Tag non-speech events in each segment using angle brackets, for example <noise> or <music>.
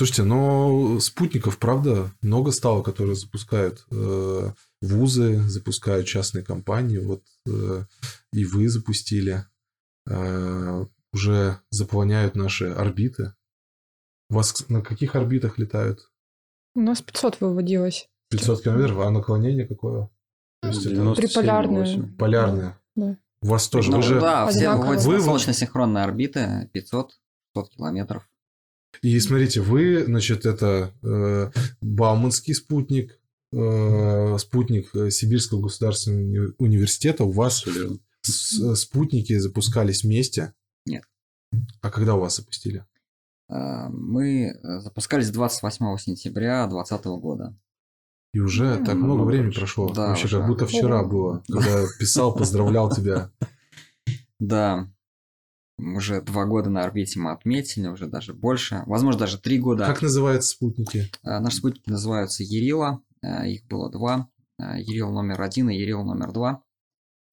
Слушайте, но спутников, правда, много стало, которые запускают э, вузы, запускают частные компании. Вот э, и вы запустили. Э, уже заполняют наши орбиты. У вас на каких орбитах летают? У нас 500 выводилось. 500 километров, а наклонение какое? То есть это Триполярные. Полярные. Да. У вас тоже, Ну, вы же... да, все выводятся Вы- на солнечно-синхронные орбиты 500 500 километров. И смотрите, вы, значит, это э, Бауманский спутник, э, спутник э, Сибирского государственного уни- университета. У вас с- спутники запускались вместе? Нет. А когда у вас запустили? Э, Мы э, запускались 28 сентября 2020 года. И уже так Ну, много ну, времени прошло. Да, Вообще, уже. как будто вчера было, когда писал, поздравлял тебя. <laughs> Да, уже два года на орбите мы отметили, уже даже больше. Возможно, даже три года. Как называются спутники? Э, Наши спутники называются Ерила. э, Их было два. Э, Ерил номер один и Ерил номер два.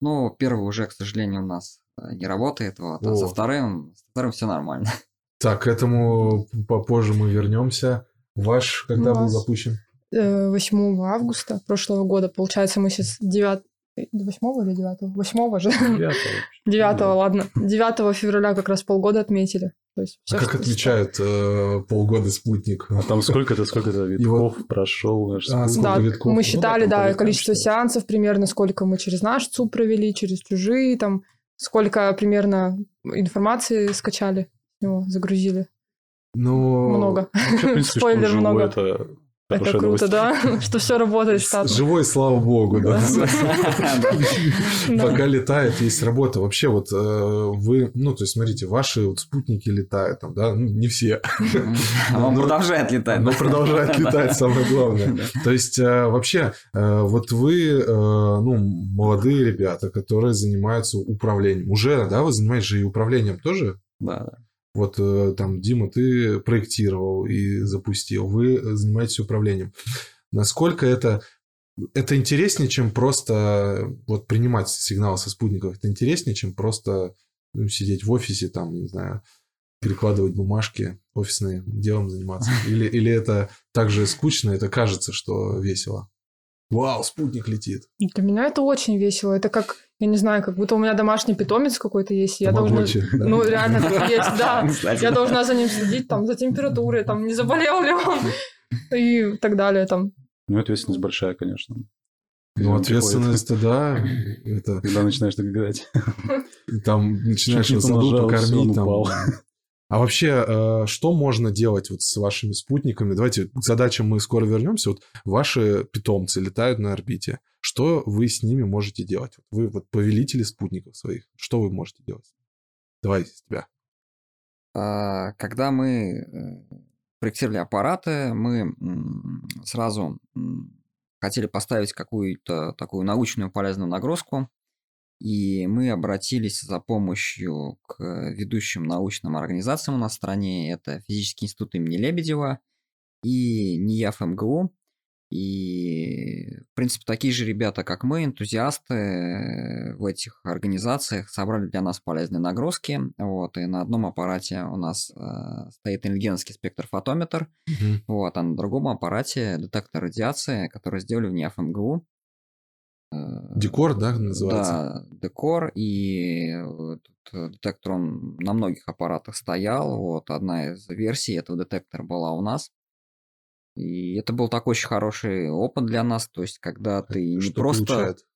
Но первый уже, к сожалению, у нас э, не работает. Вот, а О. со вторым, со вторым все нормально. <laughs> Так, к этому попозже мы вернемся. Ваш когда У был нас- запущен? Э, 8 августа прошлого года. Получается, мы сейчас 9... 8 или 9? 8 же. Ребята, 9, <laughs> ладно. 9 февраля как раз полгода отметили. То есть А как отмечают э, полгода спутник? А там сколько-то, сколько-то витков прошел наш А, сколько Да, витков? Ну мы да, считали, там да, порядка количество считается. сеансов примерно, сколько мы через наш ЦУП провели, через чужие, там, сколько примерно информации скачали, с него загрузили. Ну, Много. Вообще, в принципе, <laughs> Спойлер много. это Это хорошая круто, новость. да, <laughs> что все работает штатно. Живой, слава богу, <laughs> да. Пока летает, есть работа. Вообще, вот э, вы, ну, то есть, смотрите, ваши вот спутники летают там, да, ну, не все, <laughs> А Он продолжает летать. но да? продолжают летать, самое главное. То есть, э, вообще, э, вот вы, ну, молодые ребята, которые занимаются управлением. Уже, да, вы занимаетесь же и управлением тоже? Да, да. Вот э, там, Дима, ты проектировал и запустил, вы занимаетесь управлением. Насколько это это интереснее, чем просто вот принимать сигналы со спутников? Это интереснее, чем просто ну, сидеть в офисе, там, не знаю, перекладывать бумажки, офисным делом заниматься? Или, или это так же скучно, это кажется, что весело? Вау, спутник летит. Для меня это очень весело. Это как, я не знаю, как будто у меня домашний питомец какой-то есть. Я должна... Да? Ну, реально, так есть, <laughs> да. Кстати, Я да. должна за ним следить, там, за температурой, там, не заболел ли он, и так далее, там. Ну, ответственность большая, конечно. Ну, Он ответственность, да, <laughs> это Когда начинаешь так играть. там начинаешь Чуть не его заду понажал, всё, покормить. там. А вообще, э, что можно делать вот с вашими спутниками? Давайте к задачам мы скоро вернемся. Вот ваши питомцы летают на орбите. Что вы с ними можете делать? Вы вот повелители спутников своих. Что вы можете делать? Давай с тебя. А, Когда мы э, проектировали аппараты, мы сразу хотели поставить какую-то такую научную полезную нагрузку, и мы обратились за помощью к ведущим научным организациям у нас в стране. Это Физический институт имени Лебедева и НИЯФ МГУ. И, в принципе, такие же ребята, как мы, энтузиасты э, в этих организациях, собрали для нас полезные нагрузки. Вот, и на одном аппарате у нас э, стоит рентгеновский спектрофотометр, вот, а на другом аппарате детектор радиации, который сделали в НИАФ МГУ. Э, Декор, да, называется? Да, декор, и э, этот э, детектор, он на многих аппаратах стоял, вот, одна из версий этого детектора была у нас. И это был такой очень хороший опыт для нас, то есть, когда ты не Что просто... получает?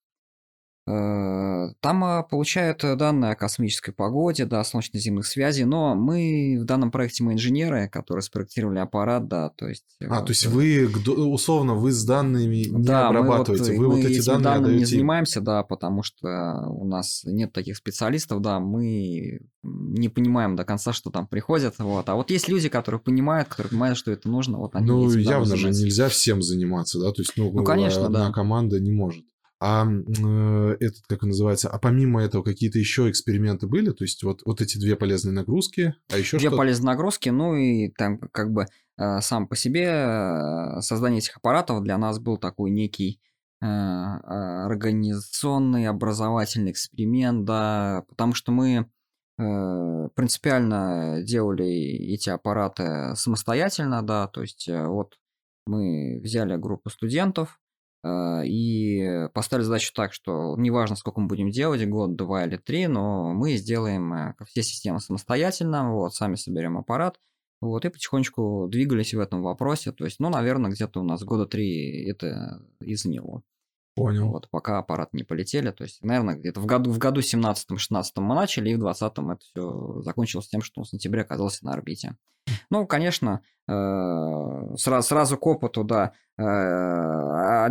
Э, Там а, получают э, данные о космической погоде, да, солнечно-земных связей, но мы в данном проекте мы инженеры, которые спроектировали аппарат, да, то есть... А, вот, то есть э, вы, условно, вы с данными не да, мы вот, обрабатываете, э, вы вот эти данные данными не отдаете им. занимаемся, да, потому что у нас нет таких специалистов, да, мы не понимаем до конца, что там приходят, вот. А вот есть люди, которые понимают, которые понимают, что это нужно, вот они Ну, явно же нельзя всем заниматься, да, то есть, ну, Ну, конечно, одна да. команда не может. А э, этот, как он называется, а помимо этого какие-то еще эксперименты были? То есть вот, вот эти две полезные нагрузки, а еще Две что полезные нагрузки, ну и там как бы э, сам по себе э, создание этих аппаратов для нас был такой некий э, э, организационный, образовательный эксперимент, да, потому что мы э, принципиально делали эти аппараты самостоятельно, да, то есть вот мы взяли группу студентов и поставили задачу так, что неважно, сколько мы будем делать, год, два или три, но мы сделаем э, все системы самостоятельно, вот, сами соберем аппарат, вот, и потихонечку двигались в этом вопросе. То есть, ну, наверное, где-то у нас года три это из него. Понял. Вот, пока аппарат не полетели. То есть, наверное, где-то в году, в году 17-16 мы начали, и в 20-м это все закончилось тем, что в сентябре оказался на орбите. Ну, конечно, э, сразу, сразу к опыту, да, э,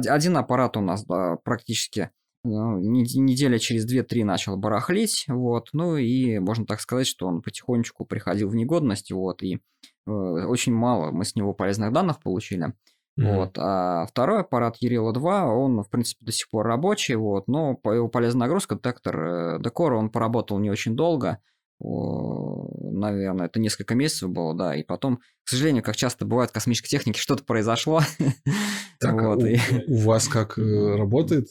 один аппарат у нас да, практически ну, неделя через 2-3 начал барахлить, вот, ну и можно так сказать, что он потихонечку приходил в негодность, вот, и э, очень мало мы с него полезных данных получили. Mm-hmm. Вот. А второй аппарат Ерила 2, он, в принципе, до сих пор рабочий, вот, но по его полезная нагрузка, детектор э, декора, он поработал не очень долго, наверное, это несколько месяцев было, да, и потом, к сожалению, как часто бывает в космической технике, <laughs> что-то произошло. Так, вот, у, и... у вас как э, работает?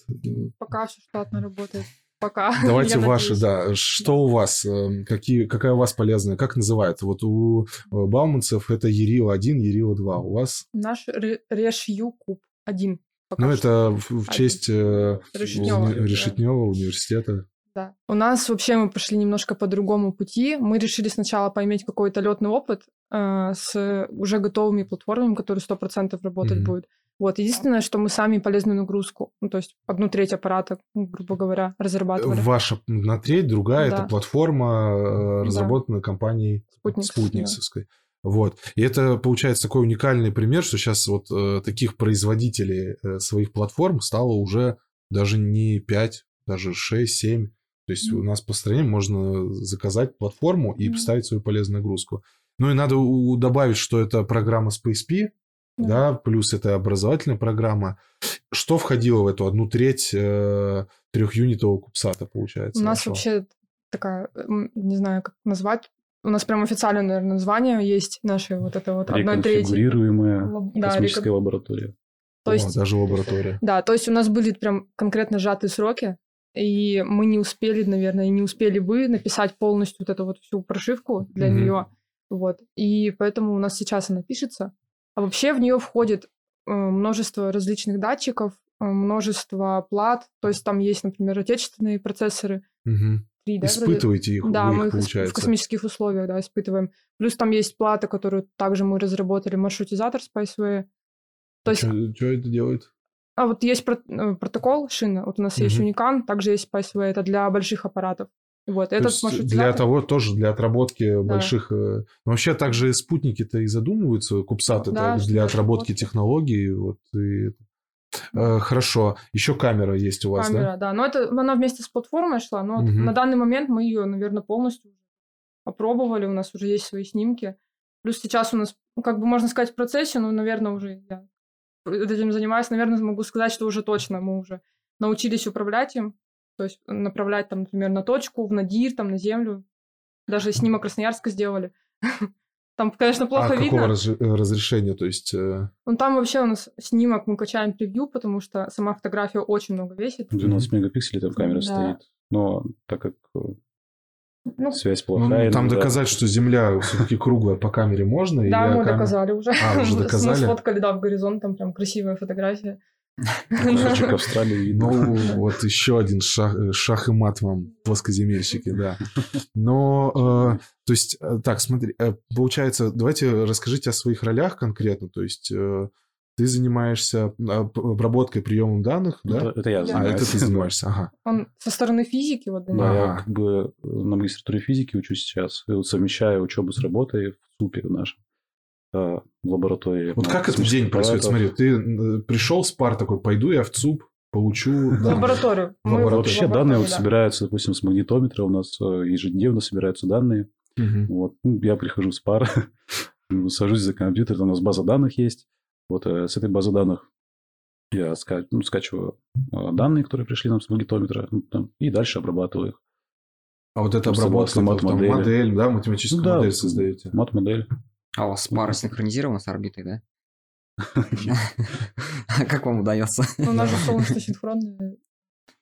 Пока все штатно работает. Пока. <laughs> Давайте ваши, да. Что у вас? Э, какие, какая у вас полезная? Как называется? Вот у э, Бауманцев это Ерила 1, Ерила 2. У вас? Наш Решью Куб 1. Ну, это в, в честь Решетнева, Решетнева университета. Да. У нас вообще мы пошли немножко по другому пути. Мы решили сначала поиметь какой-то летный опыт э, с уже готовыми платформами, которые 100% работать mm-hmm. будут. Вот. Единственное, что мы сами полезную нагрузку, ну, то есть одну треть аппарата, ну, грубо говоря, разрабатывали. Ваша на треть, другая да. это платформа, э, разработанная да. компанией Спутник. Спутниковской. Да. Вот. И это получается такой уникальный пример, что сейчас вот э, таких производителей э, своих платформ стало уже даже не 5, даже 6-7. То есть mm-hmm. у нас по стране можно заказать платформу и mm-hmm. поставить свою полезную нагрузку. Ну и надо добавить, что это программа SpaceP, mm-hmm. да, плюс это образовательная программа. Что входило в эту одну треть э, трехюнитового кубсата, получается? У нас нашего? вообще такая, не знаю, как назвать, у нас прям официальное, наверное, название есть нашей вот это вот одной трети. Реконфигурируемая космическая да, лаборатория. То есть, О, даже лаборатория. Да, то есть у нас были прям конкретно сжатые сроки, и мы не успели, наверное, и не успели вы написать полностью вот эту вот всю прошивку для mm-hmm. нее. Вот. И поэтому у нас сейчас она пишется. А вообще в нее входит э, множество различных датчиков, э, множество плат. То есть там есть, например, отечественные процессоры. Mm-hmm. Три, да, Испытываете их, да, мы их, получается. в космических условиях, да, испытываем. Плюс там есть плата, которую также мы разработали, маршрутизатор SpiceWay. То есть... Что это делает? А вот есть э, протокол шина, вот у нас угу. есть Unicam, также есть SpiceWay, это для больших аппаратов. Вот, То этот есть для того тоже, для отработки да. больших... Э, но вообще также спутники-то и задумываются, кубсаты да, для отработки технологий. Вот, и... Э, хорошо. Еще камера есть у вас, камера, да? да. Но это она вместе с платформой шла, но угу. на данный момент мы ее, наверное, полностью опробовали, у нас уже есть свои снимки. Плюс сейчас у нас, ну, как бы можно сказать, в процессе, но, наверное, уже я этим занимаюсь, наверное, могу сказать, что уже точно мы уже научились управлять им, то есть направлять там, например, на точку, в надир, там, на землю. Даже снимок Красноярска сделали. <laughs> Там, конечно, плохо а видно. какого раз, разрешения, то есть... Э... Ну, там вообще у нас снимок, мы качаем превью, потому что сама фотография очень много весит. 12 мегапикселей там камера да. стоит. Но так как э, ну, Связь плохая. Ну, там да. доказать, что Земля все-таки круглая по камере можно? Да, мы доказали уже. А, уже <laughs> доказали? Мы сфоткали, да, в горизонт, там прям красивая фотография. Кусочек <laughs> Австралии Ну, <laughs> вот еще один шах, шах и мат вам, плоскоземельщики, да. Но, э, то есть, э, так, смотри, э, получается, давайте расскажите о своих ролях конкретно, то есть... Э, ты занимаешься обработкой приемом данных, да? Это, это я занимаюсь. А, это ты занимаешься, ага. Он со стороны физики вот Да, ага. я как бы на магистратуре физики учусь сейчас. И вот совмещаю учебу с работой в СУПе в нашем в лаборатории. Вот как этот день происходит? Смотри, ты пришел с пар такой, пойду я в ЦУП, получу... В лабораторию. Вообще данные вот собираются, допустим, с магнитометра у нас э, ежедневно собираются данные. Вот. Ну, я прихожу с пар, <laughs> сажусь за компьютер, у нас база данных есть. Вот э, с этой базы данных я ска- ну, скачиваю э, данные, которые пришли нам с магнитометра, ну, там, и дальше обрабатываю их. А вот эта обработка, мат-модель, модель, да, математическую ну, модель создаете? Мат-модель. А у вас пара синхронизирована с орбитой, да? <laughs> Как вам удается? Ну, у нас же солнечно синхронная.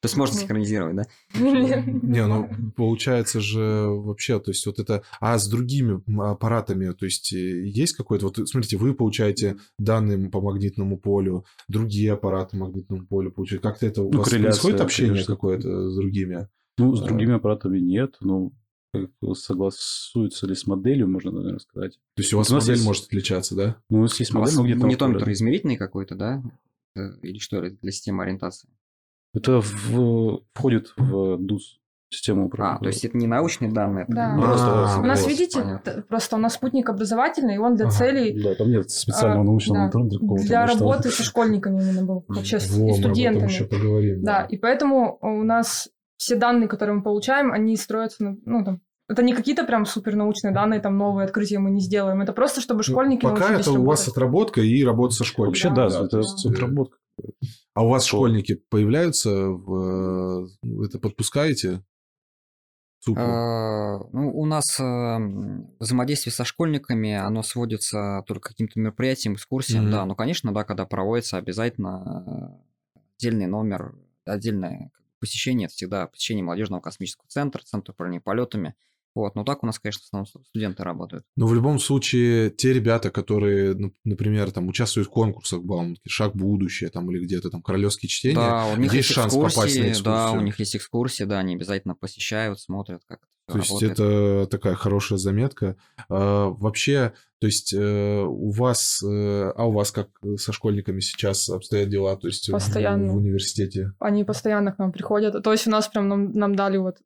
То есть можно синхронизировать, да? Не, ну получается же вообще, то есть вот это... А с другими аппаратами, то есть э, есть какой-то... Вот смотрите, вы получаете данные по магнитному полю, другие аппараты магнитному полю получают. Как-то это у ну, вас происходит общение какое-то с другими? Ну, с а. другими аппаратами нет, ну, согласуется ли с моделью, можно, наверное, сказать. То есть у вас у модель есть... может отличаться, да? Ну, у нас есть модель, но где-то... Монитометр измерительный какой-то, да? Или что, для системы ориентации? Это в, входит в ДУС систему управления. А, то есть это не научные данные? Да. Ну, просто у нас, видите, понятно. просто у нас спутник образовательный, и он для ага. целей... Да, там нет специального а, научного да, мониторинга. Для работы со школьниками именно был, вообще Во, и студентами. еще поговорим. Да, и поэтому у нас все данные, которые мы получаем, они строятся на, ну, там, это не какие-то прям супернаучные данные, там новые открытия мы не сделаем. Это просто, чтобы ну, школьники ну, Пока это у вас отработка и работа со школьниками. Вообще, да, да это да. отработка. А у вас Школ. школьники появляются? В... Э, это подпускаете? А, ну, у нас эм, взаимодействие со школьниками, оно сводится только к каким-то мероприятиям, экскурсиям, mm-hmm. да. Но, конечно, да, когда проводится обязательно э, отдельный номер, отдельное посещение, это всегда посещение молодежного космического центра, центра управления полетами – вот, но так у нас, конечно, в основном студенты работают. Но в любом случае, те ребята, которые, например, там участвуют в конкурсах Бауманки, «Шаг будущее» там, или где-то там «Королевские чтения», да, у них есть, есть шанс попасть на экскурсию. Да, у них есть экскурсии, да, они обязательно посещают, смотрят, как то есть это такая хорошая заметка. А, вообще, то есть э, у вас, э, а у вас как со школьниками сейчас обстоят дела, то есть постоянно. В, в университете? Они постоянно к нам приходят. То есть у нас прям нам, нам дали вот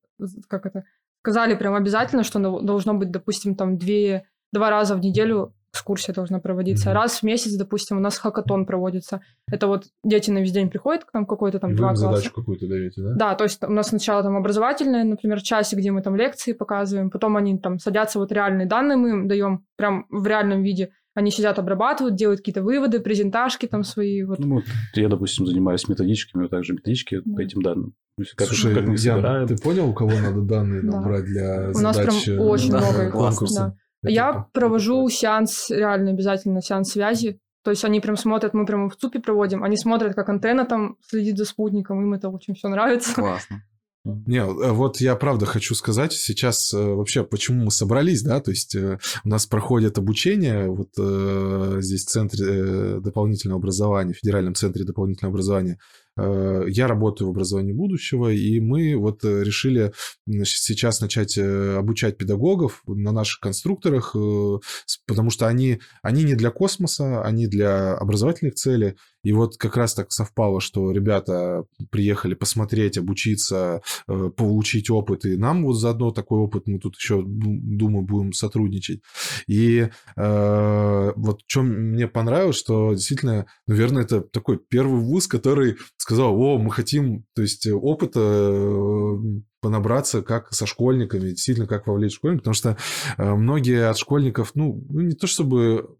как это сказали прям обязательно, что должно быть, допустим, там две, два раза в неделю экскурсия должна проводиться. Mm-hmm. Раз в месяц, допустим, у нас хакатон проводится. Это вот дети на весь день приходят к нам какой-то там И два вы класса. задачу какую-то даете, да? Да, то есть у нас сначала там образовательные, например, часик, где мы там лекции показываем, потом они там садятся, вот реальные данные мы им даем прям в реальном виде. Они сидят, обрабатывают, делают какие-то выводы, презентажки там свои. Вот. Ну, вот я, допустим, занимаюсь методичками, а также методички mm-hmm. по этим данным. Как, Слушай, как мы Ян, ты понял, у кого надо данные набрать для У нас прям очень много конкурсов. Я провожу сеанс, реально обязательно сеанс связи. То есть они прям смотрят, мы прямо в ЦУПе проводим, они смотрят, как антенна там следит за спутником, им это очень все нравится. Классно. Не, э, вот я правда хочу сказать сейчас э, вообще, почему мы собрались, да, то есть у нас проходит обучение вот здесь в Центре дополнительного образования, Федеральном центре дополнительного образования Э, я работаю в образовании будущего, и мы вот э, решили сейчас начать э, обучать педагогов на наших конструкторах, потому что они, они не для космоса, они для образовательных целей. И вот как раз так совпало, что ребята приехали посмотреть, обучиться, получить опыт, и нам вот заодно такой опыт мы тут еще, думаю, будем сотрудничать. И э, вот что мне понравилось, что действительно, наверное, это такой первый вуз, который сказал, о, мы хотим, то есть опыта э, понабраться как со школьниками, действительно, как вовлечь школьников, потому что э, многие от школьников, ну, ну не то чтобы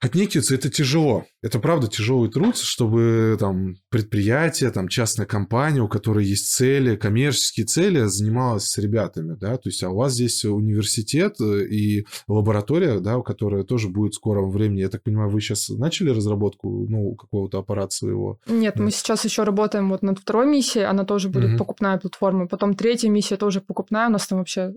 Отнекиваться это тяжело. Это правда тяжелый труд, чтобы там предприятие, там частная компания, у которой есть цели, коммерческие цели, занималась с ребятами, да, то есть а у вас здесь университет э, и лаборатория, да, которая тоже будет в скором времени. Я так понимаю, вы сейчас начали разработку, ну, какого-то аппарата своего? Нет, да. мы сейчас еще работаем вот над второй миссией, она тоже будет угу. покупная платформа. Потом третья миссия тоже покупная, у нас там вообще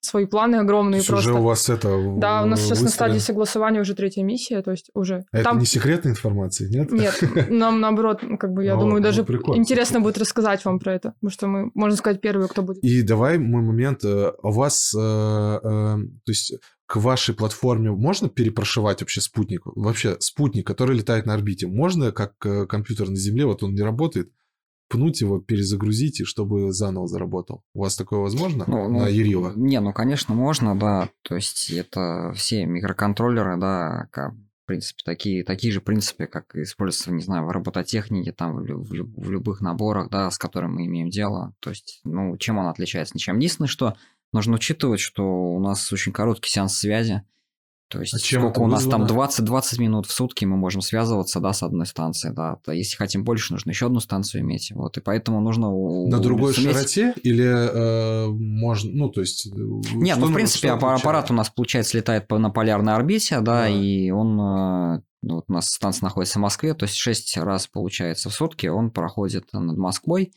свои планы огромные просто. уже у вас это Да, у нас сейчас на стадии согласования уже третья миссия, то есть уже. А Там... это не секретная информация, нет? Нет, нам наоборот, как бы, я О, <laughs> думаю, даже ну, интересно будет рассказать вам про это, потому что мы, можно сказать, первые, кто будет. И давай мой момент. Э, у вас, э, э, то есть к вашей платформе можно перепрошивать вообще спутник? Вообще спутник, который летает на орбите, можно как компьютер на Земле, вот он не работает, пнуть его, перезагрузить, и чтобы заново заработал. У вас такое возможно ну, на ну, Ерила? Не, ну, конечно, можно, да. То есть это все микроконтроллеры, да, как принципе, такие, такие же принципы, как используются, не знаю, в робототехнике, там, в, в, в любых наборах, да, с которыми мы имеем дело. То есть, ну, чем он отличается? Ничем. Единственное, что нужно учитывать, что у нас очень короткий сеанс связи, то есть, а сколько у нас там 20-20 минут в сутки мы можем связываться, да, с одной станцией, да. Если хотим больше, нужно еще одну станцию иметь. Вот, и поэтому нужно... На другой суметь... широте или э, можно, ну, то есть... Э, Нет, ну, в принципе, аппарат, аппарат у нас, получается, летает на полярной орбите, да, да. и он... Э, вот у нас станция находится в Москве, то есть 6 раз, получается, в сутки он проходит над Москвой.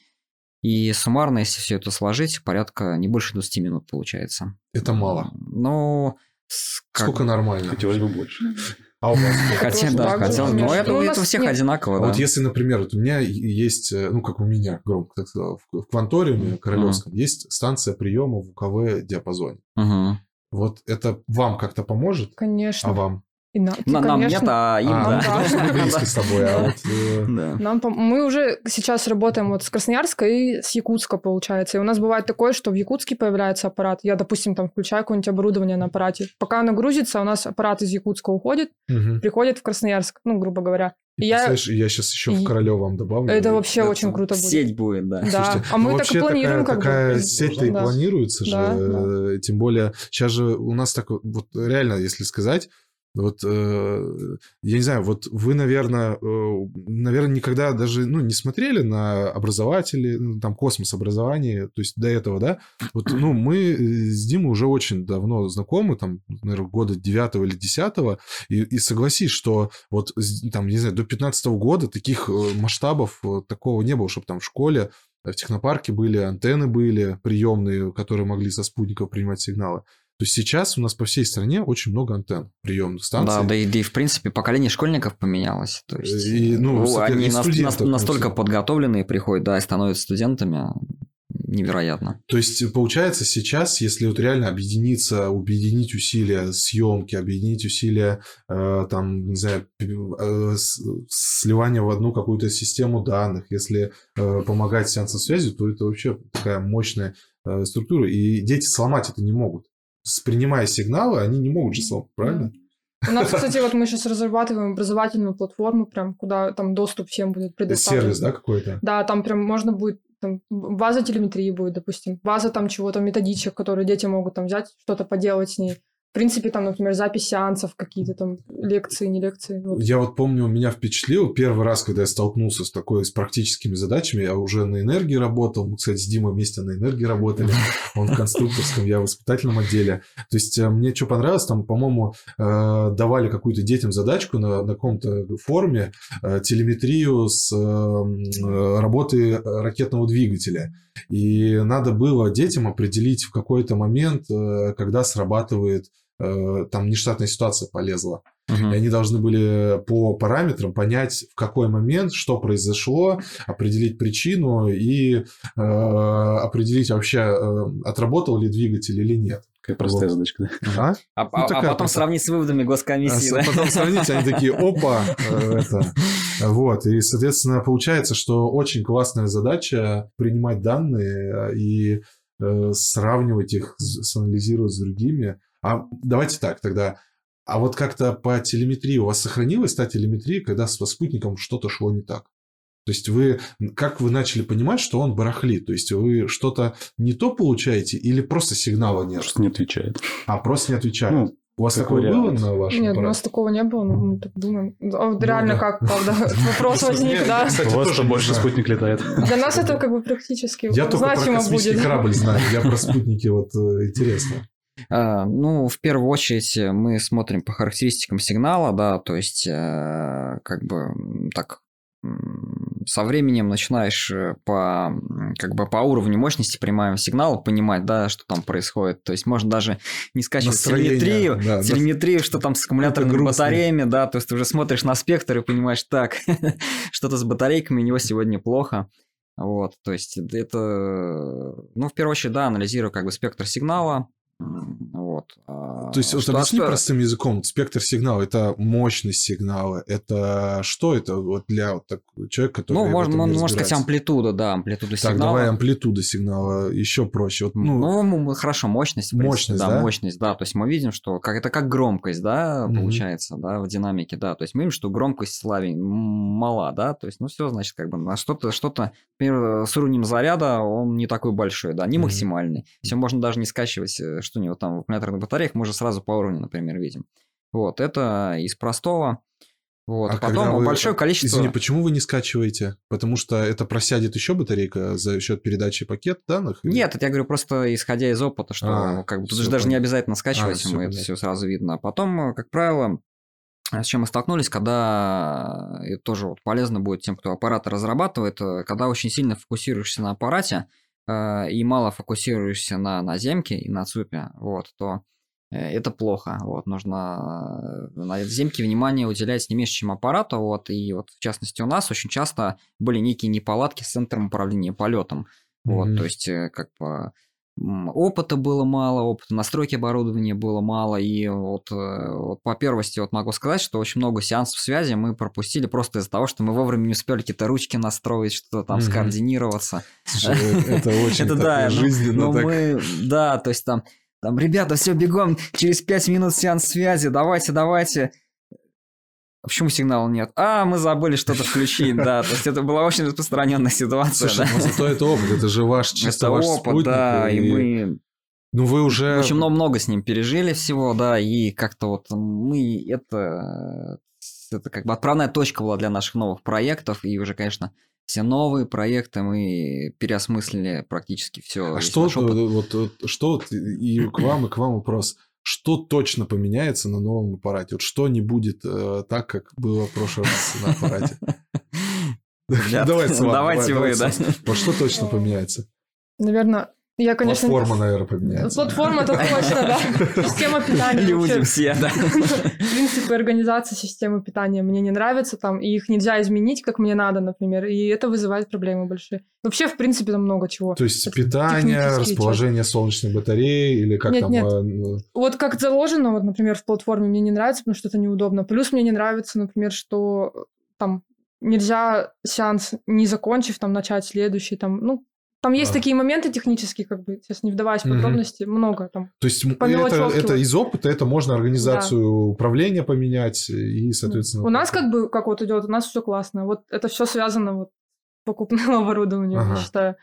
И суммарно, если все это сложить, порядка не больше 20 минут получается. Это мало. Ну, как... сколько нормально? Хотелось бы больше. А у вас? Хотя, да, хотел, но это, это у всех нет. одинаково. А да. вот если, например, вот у меня есть, э, ну, как у меня, громко так сказал, в Кванториуме Королевском uh-huh. есть станция приема в УКВ диапазоне. Uh-huh. Вот это вам как-то поможет? Конечно. А вам? И на, на, нам нет, а им а, да. Ну, мы близко с тобой, а вот... Э... Да. Нам, мы уже сейчас работаем вот с Красноярска и с Якутска, получается. И у нас бывает такое, что в Якутске появляется аппарат. Я, допустим, там включаю какое-нибудь оборудование на аппарате. Пока оно грузится, у нас аппарат из Якутска уходит, угу. приходит в Красноярск, ну, грубо говоря. И я... я сейчас еще и... в Королевом добавлю. Это вообще это... очень круто будет. Сеть будет, да. Да, Слушайте, а мы ну, так и планируем. Такая, как такая бы. сеть-то и да. планируется да, же. Да. Тем более, сейчас же у нас так вот реально, если сказать, вот, э, я не знаю, вот вы, наверное, э, наверное, никогда даже, ну, не смотрели на образователи, ну, там, космос образование, то есть до этого, да? Вот, ну, мы с Димой уже очень давно знакомы, там, наверное, года девятого или десятого, и, и согласись, что вот, там, не знаю, до 15 года таких масштабов такого не было, чтобы там в школе в технопарке были, антенны были приемные, которые могли со спутников принимать сигналы. То есть сейчас у нас по всей стране очень много антенн приемных станций. Да, да и, да и в принципе поколение школьников поменялось. То есть и, ну, они и нас, нас, настолько подготовленные приходят, да, и становятся студентами. Невероятно. То есть, получается, сейчас, если вот реально объединиться, объединить усилия съемки, объединить усилия, э, там, не знаю, э, сливания в одну какую-то систему данных, если э, помогать сеансам связи, то это вообще такая мощная э, структура. И дети сломать это не могут принимая сигналы, они не могут же сломать, правильно? У нас, кстати, вот мы сейчас разрабатываем образовательную платформу, прям куда там доступ всем будет предоставлен. Сервис, да, какой-то? Да, там прям можно будет там, база телеметрии будет, допустим, база там чего-то, методичек, которые дети могут там взять, что-то поделать с ней. В принципе, там, например, запись сеансов, какие-то там лекции, не лекции. Вот. Я вот помню, меня впечатлил первый раз, когда я столкнулся с такой, с практическими задачами, я уже на энергии работал, мы, кстати, с Димой вместе на энергии работали, он в конструкторском, я в воспитательном отделе. То есть э, мне что понравилось, там, по-моему, э, давали какую-то детям задачку на, на каком-то форуме, э, телеметрию с работы ракетного двигателя. И надо было детям определить в какой-то момент, когда срабатывает там нештатная ситуация полезла. Uh-huh. И они должны были по параметрам понять, в какой момент, что произошло, определить причину и э, определить вообще, э, отработал ли двигатель или нет. Какая простая вот. задачка, да? А, а, ну, а потом простая. сравнить с выводами госкомиссии. А, да? Потом сравнить, они такие, опа, это. Вот, и, соответственно, получается, что очень классная задача принимать данные и э, сравнивать их, анализировать с другими. А давайте так тогда. А вот как-то по телеметрии у вас сохранилась та телеметрия, когда со спутником что-то шло не так? То есть вы, как вы начали понимать, что он барахлит? То есть вы что-то не то получаете или просто сигнала нет? Просто не отвечает. А, просто не отвечает. Ну, у вас такое вариант. было на вашем Нет, у аппарате? нас такого не было, но мы так думаем. А вот реально да. как, правда, <laughs> <laughs> вопрос возник, да. Кстати, У вас больше спутник летает. Для нас это как бы практически Я только про значимо космический будет. корабль знаю. Я про спутники вот э, интересно. А, Ну, в первую очередь мы смотрим по характеристикам сигнала, да, то есть э, как бы так со временем начинаешь э, по как бы по уровню мощности принимаемого сигнала понимать, да, что там происходит. То есть можно даже не скачивать Настроение, телеметрию, да, да. телеметрию, что там с аккумуляторными батареями, да, то есть ты уже смотришь на спектр и понимаешь, так, <laughs> что-то с батарейками у него сегодня плохо. Вот, то есть это, ну, в первую очередь, да, анализирую как бы спектр сигнала, Um, or вот. а То есть, вот объясни что- простым языком, спектр сигнала, это мощность сигнала, это что это вот для вот так, человека, который Ну, можно, можно сказать, разбирается? амплитуда, да, амплитуда Так, сигнала. давай амплитуда сигнала еще проще. Вот, ну, Ну, хорошо, мощность. принципе, Мощность, да, да? мощность, да. То есть мы видим, что как это как громкость, да, получается, да, в динамике, да. То есть мы видим, что громкость славень мала, да. То есть, ну, все, значит, как бы на что-то, что-то, например, с уровнем заряда он не такой большой, да, не Мгм. максимальный. Все можно даже не скачивать, э, что у него там в аккумуляторных батареях, мы же сразу по уровню, например, видим. Вот, это из простого. Вот, А а потом вы- большое количество... Извини, почему вы не скачиваете? Потому что это просядет еще батарейка за счет передачи пакет данных? или- Нет, это я говорю просто исходя из опыта, что А, как бы тут же даже не обязательно скачивать, А, мы это понятно. все сразу видно. А потом, э, как правило, с чем мы столкнулись, когда и тоже вот полезно будет тем, кто аппарат разрабатывает, когда очень сильно фокусируешься на аппарате и мало фокусируешься на наземке и на ЦУПе, вот, то Э, это плохо. Вот, нужно э, на земке внимание уделять не меньше, чем аппарату. Вот, и вот, в частности, у нас очень часто были некие неполадки с центром управления полетом. Mm-hmm. Вот, то есть, э, как бы опыта было мало, опыта настройки оборудования было мало, и вот, вот по первости вот могу сказать, что очень много сеансов связи мы пропустили просто из-за того, что мы вовремя не успели какие-то ручки настроить, что-то там mm-hmm. скоординироваться. это <laughs> очень это, жизненно. Но мы, да, то есть там там, ребята, все, бегом, через 5 минут сеанс связи, давайте, давайте. А почему сигнала нет? А, мы забыли что-то включить, <laughs> да. То есть это была очень распространенная ситуация. Слушай, да? ну зато это опыт, это же ваш чисто это ваш опыт, спутник. да, и... и мы... Ну вы уже... Очень много, много с ним пережили всего, да, и как-то вот мы это... Это как бы отправная точка была для наших новых проектов, и уже, конечно, все новые проекты мы переосмыслили практически все. А что, вот, вот, что и к вам, и к вам вопрос. Что точно поменяется на новом аппарате? Вот что не будет э, так, как было в прошлый раз на аппарате? Давайте вы, да. Вот что точно поменяется? Наверное, я, конечно... Платформа, наверное, поменяется. Платформа это точно, да. <laughs> Система питания. Люди все, да. Принципы организации системы питания мне не нравятся, там, и их нельзя изменить, как мне надо, например, и это вызывает проблемы большие. Вообще, в принципе, там много чего. То есть питание, расположение солнечной батареи или как нет, там... Нет, э, Вот как заложено, вот, например, в платформе мне не нравится, потому что это неудобно. Плюс мне не нравится, например, что э, там нельзя сеанс, не закончив, там, начать следующий, там, ну, там есть а. такие моменты технические, как бы, сейчас не вдаваясь в подробности, угу. много там. То есть это, это из опыта, это можно организацию да. управления поменять и, соответственно... У нас как бы, как вот идет, у нас все классно. Вот это все связано вот с покупным <laughs> оборудованием, ага. я считаю.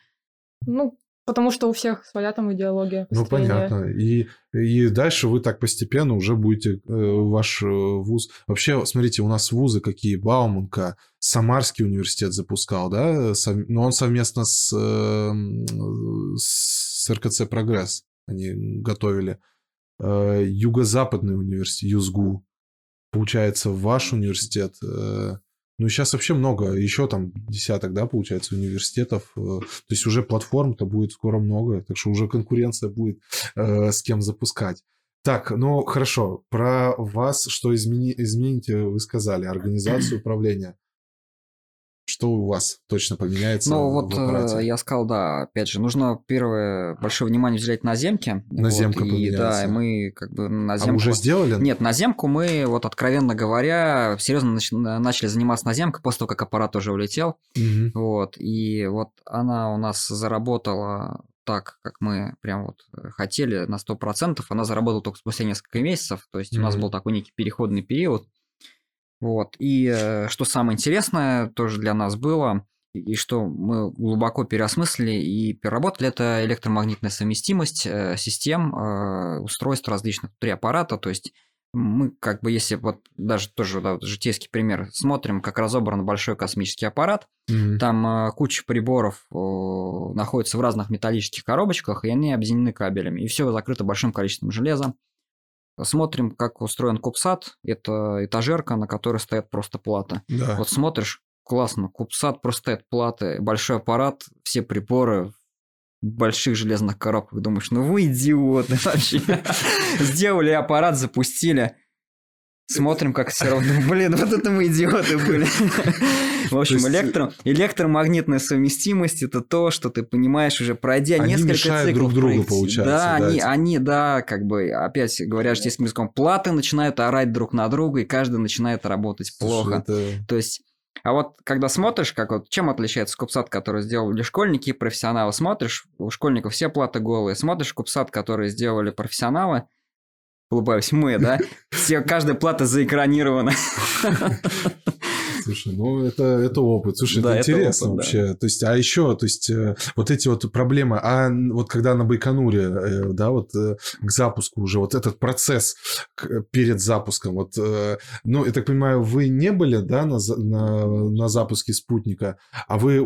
Ну, Потому что у всех своя там идеология. Ну, понятно. И, и дальше вы так постепенно уже будете э, ваш э, вуз... Вообще, смотрите, у нас вузы какие. Бауманка, Самарский университет запускал, да? Сов... Но ну, он совместно с, э, с РКЦ «Прогресс» они готовили. Э, Юго-Западный университет, ЮЗГУ. Получается, ваш университет... Э, ну, сейчас вообще много, еще там десяток, да, получается, университетов. Э, то есть уже платформ-то будет скоро много, так что уже конкуренция будет э, с кем запускать. Так, ну хорошо, про вас что измени... измените, вы сказали, организацию управления. Что у вас точно поменяется? Ну, вот э, я сказал, да, опять же, нужно первое большое внимание уделять на земке. Наземка вот, и, Да, и мы как бы на земку... А уже сделали? Нет, на земку мы, вот откровенно говоря, серьезно нач... начали заниматься на земкой после того, как аппарат уже улетел. Угу. Вот, и вот она у нас заработала так, как мы прям вот э, хотели на 100%. Она заработала только спустя несколько месяцев. То есть mm у нас был такой некий переходный период. Вот. И э, что самое интересное тоже для нас было, и что мы глубоко переосмыслили и переработали, это электромагнитная совместимость э, систем, э, устройств различных внутри аппарата. То есть мы как бы, если вот даже тоже да, вот житейский пример, смотрим, как разобран большой космический аппарат, mm-hmm. там э, куча приборов э, находится в разных металлических коробочках, и они объединены кабелями, и все закрыто большим количеством железа. Смотрим, как устроен кубсат. Это этажерка, на которой стоят просто платы. Да. Вот смотришь, классно, кубсат, просто стоят платы, большой аппарат, все приборы больших железных коробках. Думаешь, ну вы идиоты <laughs> вообще. Сделали аппарат, запустили. Смотрим, как все равно. <laughs> Блин, вот это мы идиоты были. В общем, есть... электро... электромагнитная совместимость это то, что ты понимаешь уже пройдя они несколько мешают циклов. друг другу, получается. Да, да, они, они, да, как бы, опять говоря житейским языком, платы начинают орать друг на друга, и каждый начинает работать Слушай, плохо. Это... То есть а вот когда смотришь, как вот чем отличается кубсат, который сделали школьники и профессионалы, смотришь, у школьников все платы голые, смотришь кубсат, который сделали профессионалы, улыбаюсь, мы, да, <laughs> все, каждая плата заэкранирована. Слушай, ну это, это опыт. Слушай, да, это интересно опыт, вообще. Да. То есть, а еще, то есть, э, вот эти вот проблемы, а вот когда на Байконуре, э, да, вот э, к запуску уже, вот этот процесс перед запуском, вот, ну, я так понимаю, вы не были, да, на, на, на запуске спутника, а вы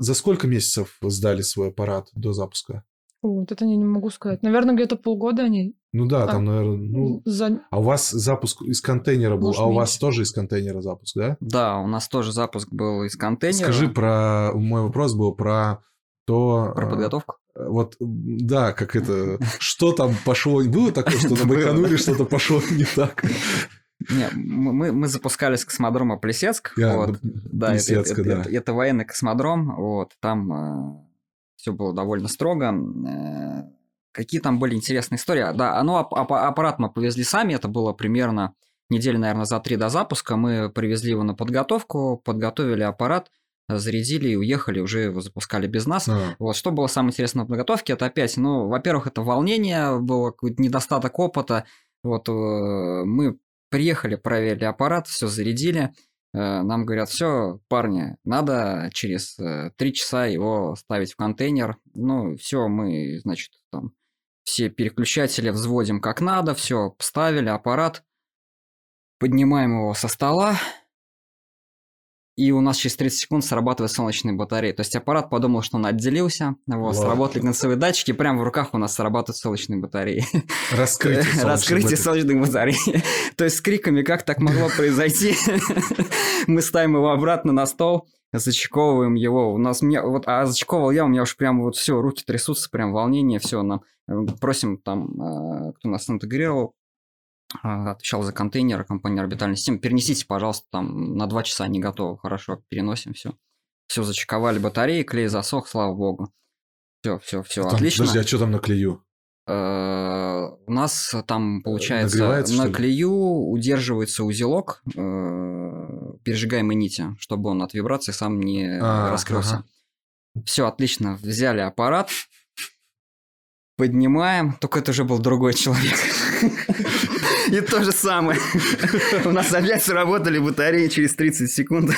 за сколько месяцев сдали свой аппарат до запуска? Вот это я не могу сказать. Наверное, где-то полгода они Ну да, там, наверное, ну... За... А у вас запуск из контейнера был, Может, а у меньше. вас тоже из контейнера запуск, да? Да, у нас тоже запуск был из контейнера. Скажи про... Мой вопрос был про то... Про подготовку? Э, вот, да, как это... Что там пошло? Было такое, что на Байконуре что-то пошло не так? Не, мы, мы запускали с космодрома Плесецк. Yeah, вот. Да, Плесецк, это, да. Это, это, это военный космодром. Вот, там э, все было довольно строго. Э, какие там были интересные истории? Да, оно, ап- аппарат мы повезли сами. Это было примерно недели, наверное, за три до запуска. Мы привезли его на подготовку, подготовили аппарат зарядили и уехали, уже его запускали без нас. А. Вот что было самое интересное на подготовке, это опять, ну, во-первых, это волнение, было какой-то недостаток опыта. Вот э, мы Приехали, проверили аппарат, все зарядили. Э, нам говорят, все, парни, надо через э, три часа его ставить в контейнер. Ну, все, мы, значит, там все переключатели взводим как надо, все, поставили аппарат, поднимаем его со стола, и у нас через 30 секунд срабатывает солнечная батарея. То есть аппарат подумал, что он отделился, вот, сработали концевые датчики, прямо в руках у нас срабатывают солнечные батареи. <laughs> Раскрытие солнечных <laughs> Раскрытие солнечных батарей. <laughs> То есть с криками, как так могло произойти, мы ставим его обратно на стол, зачековываем его. У нас мне вот, а зачековывал я, у меня уж прям вот все, руки трясутся, прям волнение, все. Нам просим там, э, кто нас интегрировал, а, отвечал за контейнер компании Орбитальной системы. Перенесите, пожалуйста, там на два часа не готово. Хорошо, переносим все. Все, зачековали батареи, клей засох, слава богу. Все, все, все, там, отлично. Подожди, а что там на клею? Э, у нас там, получается, на клею удерживается узелок э, пережигаемой нити, чтобы он от вибрации сам не а, раскрылся. Все, отлично. Взяли аппарат, поднимаем, только это уже был другой человек. И то же самое. У нас опять сработали батареи через 30 секунд.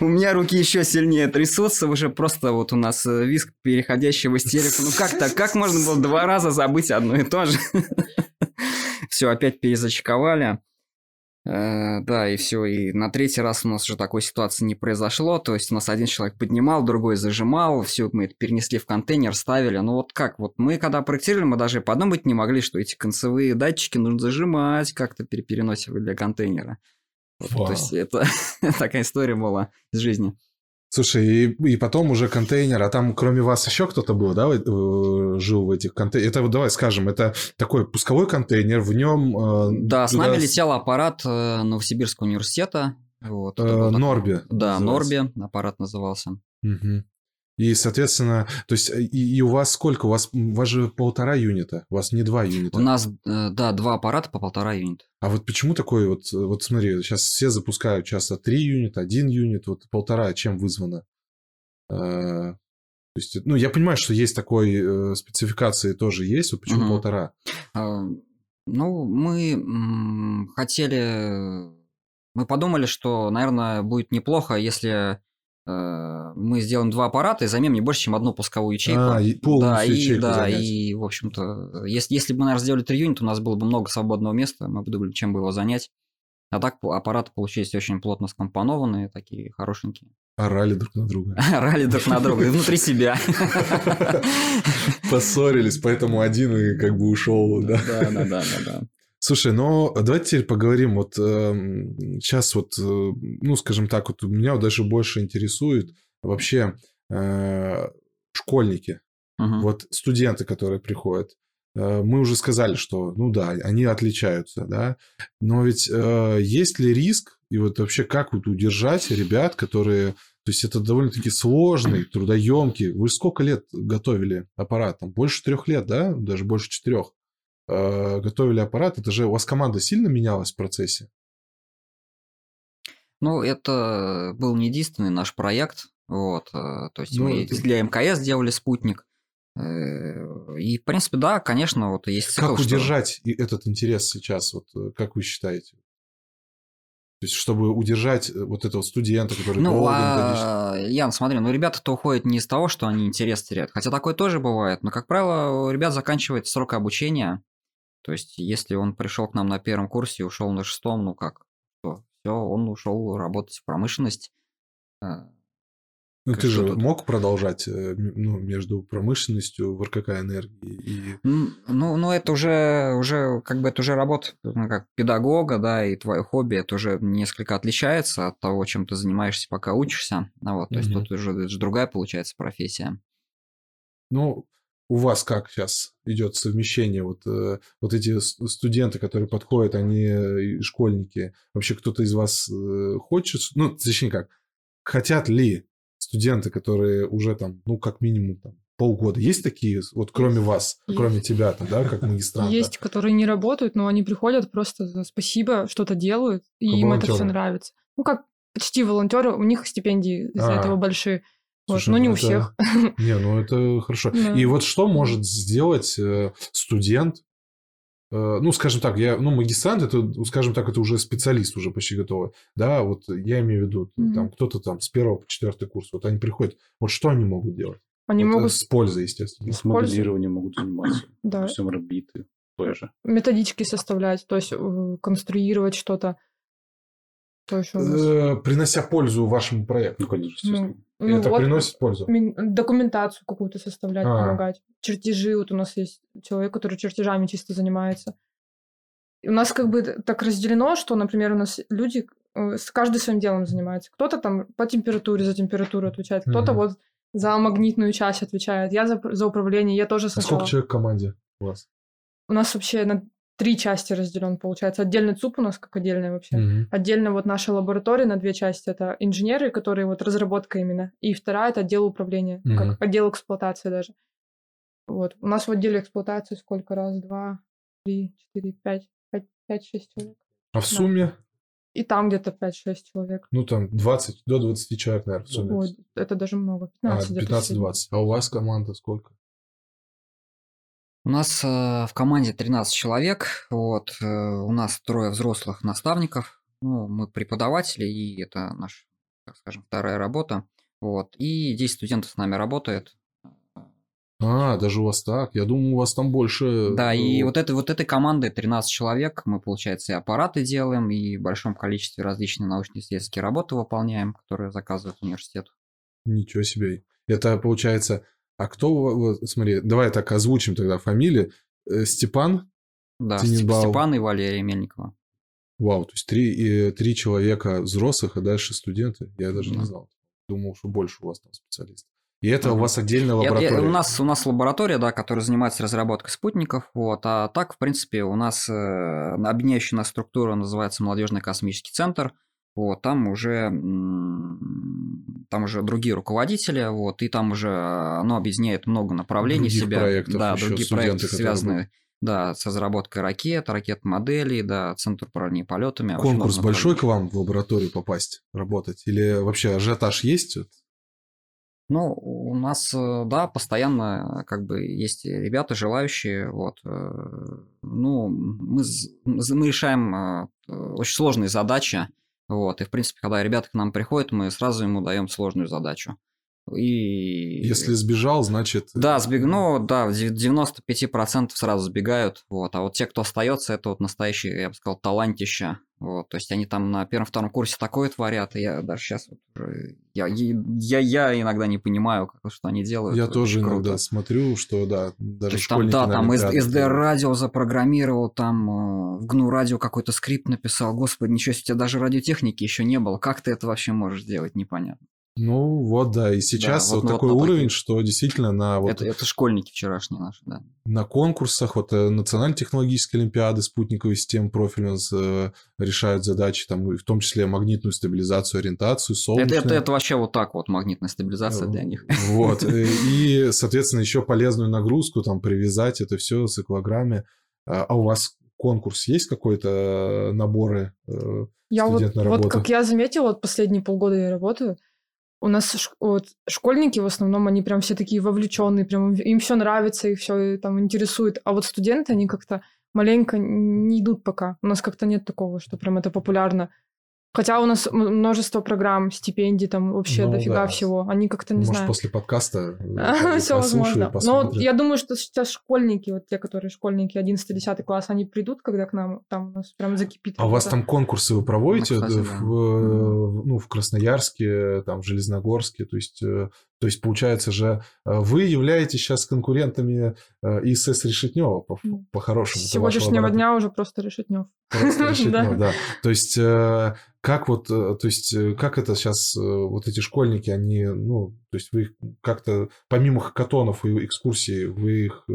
У меня руки еще сильнее трясутся, уже просто вот у нас э, виск, переходящий в истерику. Ну как так? Как можно было два раза забыть одно и то же? Все, опять перезачековали. Э, да, и все. И на третий раз у нас уже такой ситуации не произошло. То есть у нас один человек поднимал, другой зажимал. Все мы это перенесли в контейнер, ставили. Ну вот как? Вот мы когда проектировали, мы даже подумать не могли, что эти концевые датчики нужно зажимать как-то переносе для контейнера. Вот, то есть это <laughs> такая история была из жизни. Слушай, и, и потом уже контейнер, а там кроме вас еще кто-то был, да, э, жил в этих контейнерах? Это, вот давай скажем, это такой пусковой контейнер, в нем... Э, да, туда... с нами летел аппарат э, Новосибирского университета. Вот, э, Норби. Да, Норби аппарат назывался. Угу. И, соответственно, то есть, и, и у вас сколько? У вас, у вас же полтора юнита, у вас не два юнита. У нас, э, да, два аппарата по полтора юнита. А вот почему такой вот, вот смотри, сейчас все запускают часто три юнита, один юнит, вот полтора, чем вызвано? Э, то есть, ну, я понимаю, что есть такой э, спецификации тоже есть, вот почему угу. полтора? А, ну, мы хотели, мы подумали, что, наверное, будет неплохо, если Э, мы сделаем два аппарата и займем не больше, чем одну пусковую ячейку. А, и полностью да, и, да, занять. и, в общем-то, если, если бы мы, наверное, сделали три юнита, у нас было бы много свободного места, мы бы думали, чем бы его занять. А так аппараты получились очень плотно скомпонованные, такие хорошенькие. Орали друг на друга. <laughs> Орали друг на друга, внутри себя. <laughs> Поссорились, поэтому один и как бы ушел, да? Да, да, да, да. Слушай, ну давайте теперь поговорим. Вот э, сейчас вот, э, ну скажем так, вот меня вот даже больше интересует вообще э, школьники, uh-huh. вот студенты, которые приходят. Э, мы уже сказали, что, ну да, они отличаются, да. Но ведь э, есть ли риск и вот вообще как вот удержать ребят, которые, то есть это довольно-таки сложный, трудоемкий. Вы сколько лет готовили аппарат? Там больше трех лет, да? Даже больше четырех. Э, готовили аппарат, это же у вас команда сильно менялась в процессе? Ну, это был не единственный наш проект. Вот, э, то есть ну, мы это... для мкс делали спутник. Э, и, в принципе, да, конечно, вот есть цикл, Как удержать что... этот интерес сейчас, вот как вы считаете? То есть, чтобы удержать вот этого студента, который ну, долго а... Ян, смотри, ну ребята-то уходят не из того, что они интерес теряют. Хотя такое тоже бывает. Но, как правило, у ребят заканчивается срок обучения. То есть, если он пришел к нам на первом курсе и ушел на шестом, ну как, то все, он ушел работать в промышленность. Э, Ну, ты же тут... мог продолжать э, ну, между промышленностью в РКК энергии и... Ну, ну, это уже, уже, как бы, это уже работа ну, как педагога, да, и твое хобби, это уже несколько отличается от того, чем ты занимаешься, пока учишься. Ну, вот, то mm-hmm. есть тут уже, это же другая, получается, профессия. Ну, у вас как сейчас идет совмещение? Вот, э, вот эти студенты, которые подходят, они э, школьники. Вообще кто-то из вас э, хочет, ну, точнее как, хотят ли студенты, которые уже там, ну, как минимум там, полгода. Есть такие, вот кроме вас, есть. кроме тебя-то, да, как магистранта? Есть, которые не работают, но они приходят просто спасибо, что-то делают, и как им волонтеры. это все нравится. Ну, как почти волонтеры, у них стипендии из-за а, этого большие. Слушай, вот, но не ну у всех. <laughs> <laughs> Не, ну это хорошо. Да. И вот что может сделать э, студент, Э, ну, скажем так, я, ну, магистрант, это, скажем так, это уже специалист уже почти готовый, да, вот я имею в виду, mm-hmm. там, кто-то там с первого по четвертый курс, вот они приходят, вот что они могут делать? Они вот, могут... С пользой, естественно. С моделированием могут заниматься. <clears throat> Да. Всем рабиты тоже. Методички составлять, то есть э, конструировать что-то. Э, Принося пользу вашему проекту. Ну, конечно, естественно. Ну, ну, это вот приносит пользу. Документацию какую-то составлять, а. помогать. Чертежи. Вот у нас есть человек, который чертежами чисто занимается. И у нас как бы так разделено, что, например, у нас люди э, с каждый своим делом занимается. Кто-то там по температуре за температуру отвечает, кто-то mm-hmm. вот за магнитную часть отвечает. Я за, за управление, я тоже сначала... А сколько человек в команде у вас? У нас вообще на три части разделен, получается. Отдельный ЦУП у нас как отдельный вообще. Mm-hmm. Отдельно вот наша лаборатория на две части. Это инженеры, которые вот разработка именно. И вторая это отдел управления, mm-hmm. как отдел эксплуатации даже. Вот. У нас в отделе эксплуатации сколько? Раз, два, три, четыре, пять. Пять, пять-шесть человек. А в да. сумме? И там где-то 5-6 человек. Ну, там 20, до 20 человек, наверное, в сумме. Ой, это даже много. 15 а, 15-20. А у вас команда сколько? У нас э, в команде 13 человек. Вот, э, у нас трое взрослых наставников. Ну, мы преподаватели, и это наша, так скажем, вторая работа. Вот, и 10 студентов с нами работает. А, даже у вас так? Я думаю, у вас там больше... Да, и вот, это, вот этой командой 13 человек. Мы, получается, и аппараты делаем, и в большом количестве различные научно-исследовательские работы выполняем, которые заказывает университет. Ничего себе. Это, получается, а кто, вот, смотри, давай так озвучим тогда фамилии. Э, Степан Да, Тиненбау. Степан и Валерия Мельникова. Вау, то есть три, и, три человека взрослых, а дальше студенты. Я даже да. не знал. Думал, что больше у вас там специалистов. И это у вас отдельная лаборатория? Я, я, у, нас, у нас лаборатория, да, которая занимается разработкой спутников. Вот, а так, в принципе, у нас э, объединяющая нас структура называется Молодежный космический центр. Вот, там уже, там уже другие руководители, вот, и там уже оно объединяет много направлений других себя. Проектов да, другие проекты, связанные да, с разработкой ракет, ракет-моделей, да, центр управления полетами. Конкурс большой к вам в лабораторию попасть, работать? Или вообще ажиотаж есть? Ну, у нас, э, да, постоянно как бы есть ребята желающие, вот. Э, ну, мы, мы решаем э, очень сложные задачи, вот, и, в принципе, когда ребята к нам приходят, мы сразу ему даем сложную задачу. И... Если сбежал, значит... Да, сбег... ну, да, 95% сразу сбегают, вот, а вот те, кто остается, это вот настоящие, я бы сказал, талантища, вот, то есть они там на первом-втором курсе такое творят, и я даже сейчас я, я, я иногда не понимаю, как, что они делают. Я тоже круто. иногда смотрю, что да, даже то там, Да, там SD-радио запрограммировал, там э, в GNU радио какой-то скрипт написал, господи, ничего себе, у тебя даже радиотехники еще не было, как ты это вообще можешь сделать, непонятно. Ну вот, да, и сейчас да, вот, вот такой вот уровень, что действительно на вот... Это, это школьники вчерашние наши, да. На конкурсах, вот э, национальные технологические олимпиады спутниковой системы профильно э, решают задачи, там, в том числе магнитную стабилизацию, ориентацию, солнечную. Это, это, это вообще вот так вот, магнитная стабилизация для них. Вот, э, <laughs> и, соответственно, еще полезную нагрузку, там, привязать это все с циклограмме. А, а у вас конкурс есть какой-то наборы я вот, вот как я заметила, вот последние полгода я работаю, у нас вот, школьники в основном, они прям все такие вовлеченные, прям им все нравится, их все там интересует. А вот студенты, они как-то маленько не идут пока. У нас как-то нет такого, что прям это популярно. Хотя у нас множество программ, стипендий, там вообще ну, дофига да. всего. Они как-то, не Может, знаю... после подкаста <laughs> все возможно. Но я думаю, что сейчас школьники, вот те, которые школьники 11-10 класс, они придут, когда к нам там у нас прям закипит. А у вас там конкурсы вы проводите ну, в, ну, в Красноярске, там, в Железногорске? То есть, э, то есть, получается же, э, вы являетесь сейчас конкурентами э, ИСС Решетнева по, по-хорошему. С сегодняшнего дня уже просто Решетнев. Просто <laughs> Решетнев, да. То есть, как вот, то есть, как это сейчас, вот эти школьники, они, ну, то есть, вы их как-то, помимо хакатонов и экскурсий, вы их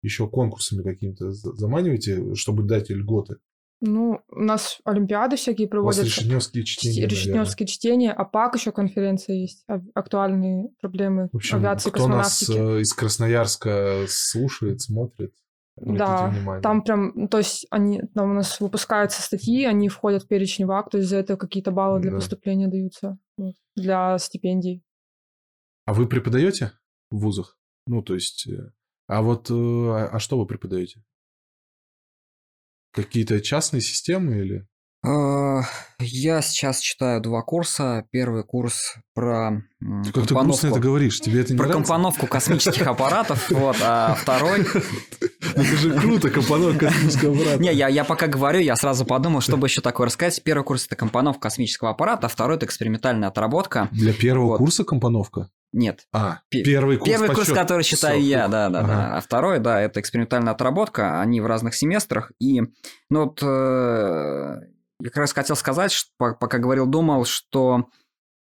еще конкурсами какими-то заманиваете, чтобы дать льготы? Ну, у нас олимпиады всякие проводятся. У вас решетневские чтения, Решетневские чтения, а ПАК еще конференция есть, актуальные проблемы в общем, авиации кто нас э, из Красноярска слушает, смотрит, да, внимание. там прям, то есть они, там у нас выпускаются статьи, они входят в перечень ВАК, то есть за это какие-то баллы для да. поступления даются, вот, для стипендий. А вы преподаете в вузах? Ну, то есть, э, а вот, э, а, а что вы преподаете? Какие-то частные системы или? А, я сейчас читаю два курса. Первый курс про как ты грустно это говоришь, тебе это не Про нравится? компоновку космических <laughs> аппаратов, вот, а второй... Это же круто, компоновка космического аппарата. Не, я, я пока говорю, я сразу подумал, чтобы еще такое рассказать. Первый курс – это компоновка космического аппарата, а второй – это экспериментальная отработка. Для первого курса компоновка? Нет. А, первый курс Первый курс, который считаю Всё. я, да, да, ага. да. А второй, да, это экспериментальная отработка, они в разных семестрах. И, ну вот, э, я как раз хотел сказать, что, пока говорил, думал, что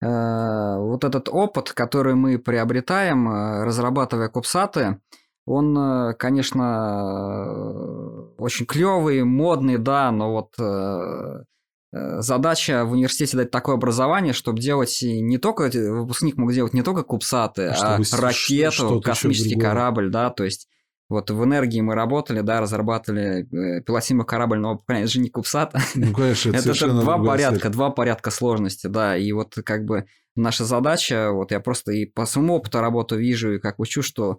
э, вот этот опыт, который мы приобретаем, э, разрабатывая кубсаты, он, э, конечно, э, очень клевый, модный, да, но вот э, задача в университете дать такое образование, чтобы делать не только выпускник мог делать не только кубсаты, а, а ракету, космический корабль, да, то есть вот в энергии мы работали, да, разрабатывали э, пилотимый корабль нового поколения. Это же не кубсат. Ну, конечно, это, <laughs> это два порядка, цель. два порядка сложности, да. И вот как бы наша задача, вот я просто и по своему опыту работу вижу, и как учу, что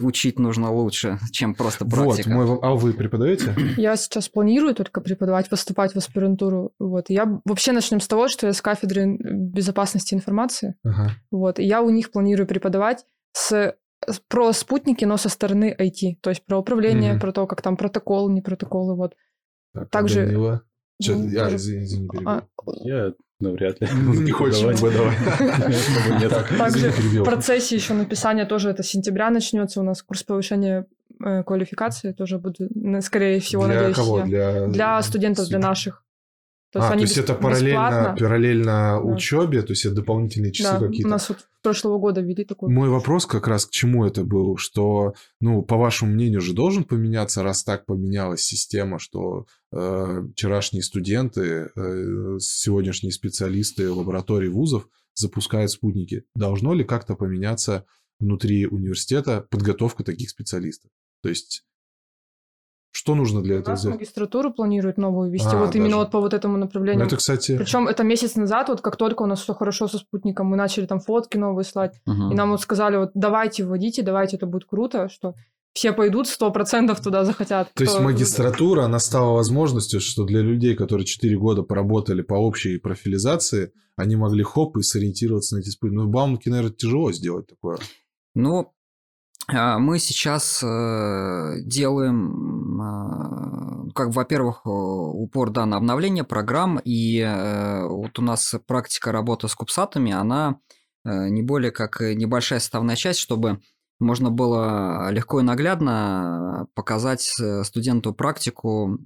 учить нужно лучше, чем просто практика. Вот, мой, а вы преподаете? Я сейчас планирую только преподавать, поступать в аспирантуру. Вот. Я вообще начнем с того, что я с кафедры безопасности информации. Ага. Вот. И я у них планирую преподавать с про спутники, но со стороны IT, то есть про управление, угу. про то, как там протокол, не протоколы, вот. Так, Также... Данила. Че, ну, я, извини, извини, а... Я навряд ли. Не хочешь выдавать. <laughs> Также в процессе еще написания тоже это сентября начнется у нас курс повышения э, квалификации тоже будет, скорее всего, надеюсь. Для Для студентов, для наших. То есть, а, то есть это параллельно, параллельно да. учебе, то есть это дополнительные часы да, какие-то. У нас вот прошлого года ввели такой. Мой вопрос как раз к чему это был, что, ну, по вашему мнению же должен поменяться, раз так поменялась система, что э, вчерашние студенты, э, сегодняшние специалисты лабораторий вузов запускают спутники. Должно ли как-то поменяться внутри университета подготовка таких специалистов? То есть что нужно для этого сделать? магистратуру планируют новую вести, а, вот даже. именно вот по вот этому направлению. Ну, это, кстати... Причем это месяц назад, вот как только у нас все хорошо со спутником, мы начали там фотки новые слать, угу. и нам вот сказали, вот давайте вводите, давайте, это будет круто, что все пойдут, сто процентов туда захотят. То есть магистратура, она стала возможностью, что для людей, которые 4 года поработали по общей профилизации, они могли хоп и сориентироваться на эти спутники. Ну, Бауманке, наверное, тяжело сделать такое. Ну, мы сейчас э, делаем, а, как, во-первых, упор да, на обновление программ, и э, вот у нас практика работы с кубсатами, она э, не более как небольшая составная часть, чтобы можно было легко и наглядно показать студенту практику,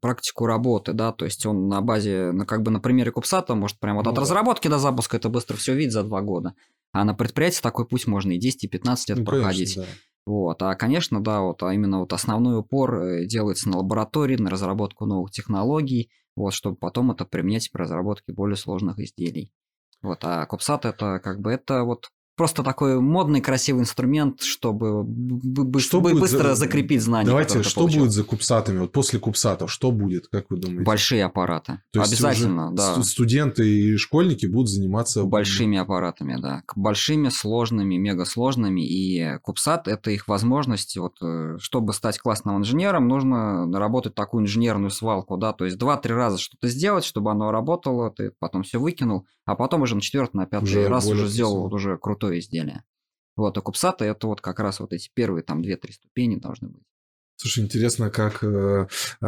практику работы, да, то есть он на базе, ну, как бы на примере Кубсата может прямо вот ну, от да. разработки до запуска это быстро все видеть за два года. А на предприятии такой путь можно и 10, и 15 лет ну, проходить. Конечно, да. Вот. А, конечно, да, вот, а именно вот основной упор э, делается на лаборатории, на разработку новых технологий, вот, чтобы потом это применять при разработке более сложных изделий. Вот, а Копсат это как бы это вот просто такой модный, красивый инструмент, чтобы что быстро за... закрепить знания. Давайте, что получил. будет за кубсатами? Вот после кубсатов что будет, как вы думаете? Большие аппараты. То Обязательно, да. Студенты и школьники будут заниматься... Большими аппаратами, да. Большими, сложными, мегасложными. И кубсат – это их возможность. Вот, э, чтобы стать классным инженером, нужно наработать такую инженерную свалку, да, то есть два-три раза что-то сделать, чтобы оно работало, ты потом все выкинул, а потом уже на четвертый, на пятый уже раз уже сделал вот уже крутое изделие. Вот, а кубсаты это вот как раз вот эти первые там две-три ступени должны быть. Слушай, интересно, как э, э,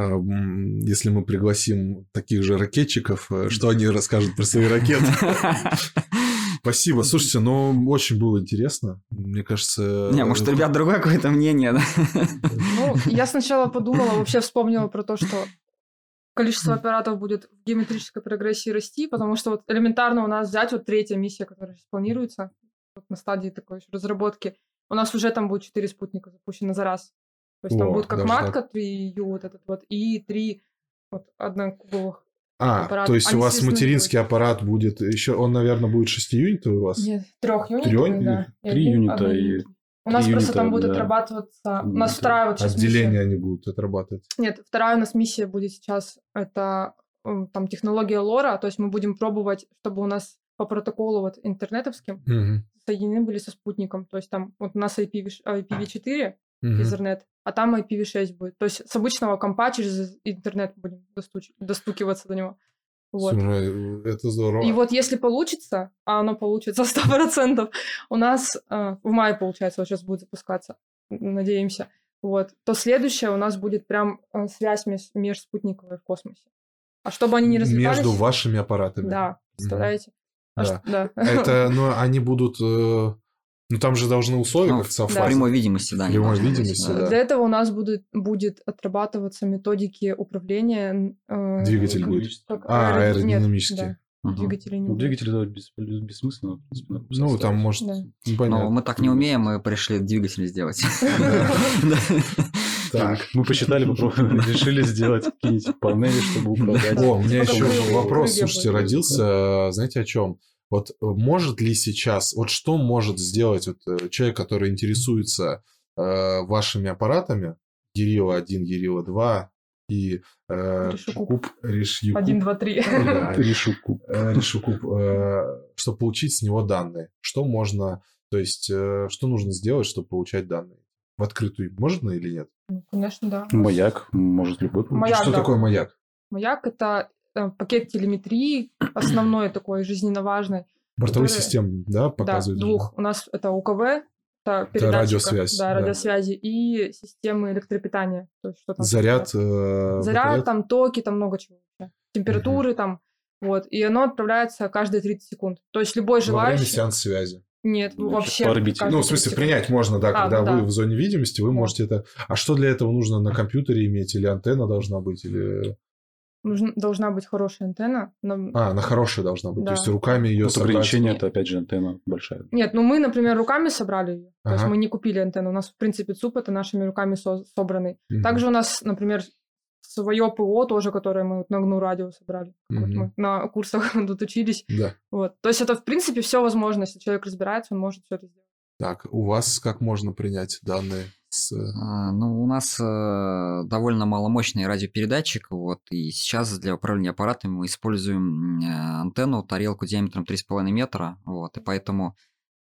если мы пригласим таких же ракетчиков, э, что они расскажут про свои ракеты. <laughs> Спасибо. Слушайте, ну очень было интересно. Мне кажется... Не, может, у ребят другое какое-то мнение, да? Ну, я сначала подумала, вообще вспомнила про то, что количество аппаратов будет в геометрической прогрессии расти, потому что вот элементарно у нас взять вот третья миссия, которая сейчас планируется, вот на стадии такой разработки, у нас уже там будет четыре спутника запущено за раз. То есть О, там будет как матка 3U вот этот вот и три вот однокубовых а, аппарат. то есть у вас материнский будет. аппарат будет еще, он, наверное, будет 6 юнитов у вас? Нет, трех юнитов, да. Три юнита и у нас просто там будет да. отрабатываться... У нас вторая вот сейчас Отделение миссия. они будут отрабатывать. Нет, вторая у нас миссия будет сейчас, это там технология лора, то есть мы будем пробовать, чтобы у нас по протоколу вот интернетовским угу. соединены были со спутником. То есть там вот у нас IPv, IPv4, угу. Ethernet, а там IPv6 будет. То есть с обычного компа через интернет будем достуч- достукиваться до него. Вот. Слушай, это здорово. И вот если получится, а оно получится сто процентов, у нас э, в мае, получается, вот сейчас будет запускаться, надеемся, вот, то следующее у нас будет прям э, связь меж, межспутниковая в космосе. А чтобы они не развивались... Между вашими аппаратами. Да, представляете? Mm-hmm. А да. Что, да. Это, <laughs> ну, они будут... Э, ну, там же должны условия ну, как совпасть. Да. Прямой видимости, да. Прямой видимости, да. Для этого у нас будет, будет отрабатываться методики управления... Э, Двигатель будет. Как, а, аэродинамические. Нет, да. Угу. Двигатели не ну, Двигатели это бес, бессмысленно, в принципе. Ну, там может... Да. Непонятно. Но мы так не умеем, мы пришли двигатели сделать. <laughs> Так, мы посчитали, <laughs> решили сделать какие-нибудь панели, чтобы управлять. О, у меня еще вопрос, слушайте, родился, знаете, о чем? Вот э, может ли сейчас, вот что может сделать вот э, человек, который интересуется э, вашими аппаратами, Гирила 1, Гирила 2 и э, Решукуб, Решьюкуб, 1, 2, 3. <laughs> Решукуб, э, Решукуб э, чтобы получить с него данные. Что можно, то есть, э, что нужно сделать, чтобы получать данные? В открытую можно или нет? Ну, конечно, да. Маяк может любой. Маяк, что да. такое маяк? Маяк это Э, пакет телеметрии основной <clears throat> такой жизненно важный. Бортовые который... системы, да, показывают? Да, двух. У нас это УКВ, это, это радиосвязь. Да, радиосвязи да. и системы электропитания. То есть, что там Заряд. Э, Заряд, там токи, там много чего. Температуры угу. там. Вот. И оно отправляется каждые 30 секунд. То есть любой желающий... Во время сеанс связи. Нет, ну, вообще. Ну, в смысле, принять можно, да, а, когда да. вы в зоне видимости, вы да. можете это. А что для этого нужно на компьютере иметь? Или антенна должна быть? Или нужна, должна быть хорошая антенна. Но... А, она хорошая должна быть. Да. То есть руками ее вот собрать. ограничение это опять же антенна большая. Нет, ну мы, например, руками собрали ее. Ага. То есть мы не купили антенну. У нас, в принципе, ЦУП это нашими руками со- собранный. Угу. Также у нас, например, свое ПО тоже, которое мы на ГНУ радио собрали. Угу. Вот мы на курсах <laughs> тут учились. Да. Вот. То есть это, в принципе, все возможно. Если человек разбирается, он может все это сделать. Так, у вас как можно принять данные с... А, ну, у нас э, довольно маломощный радиопередатчик, вот, и сейчас для управления аппаратами мы используем э, антенну, тарелку диаметром 3,5 метра, вот, и поэтому,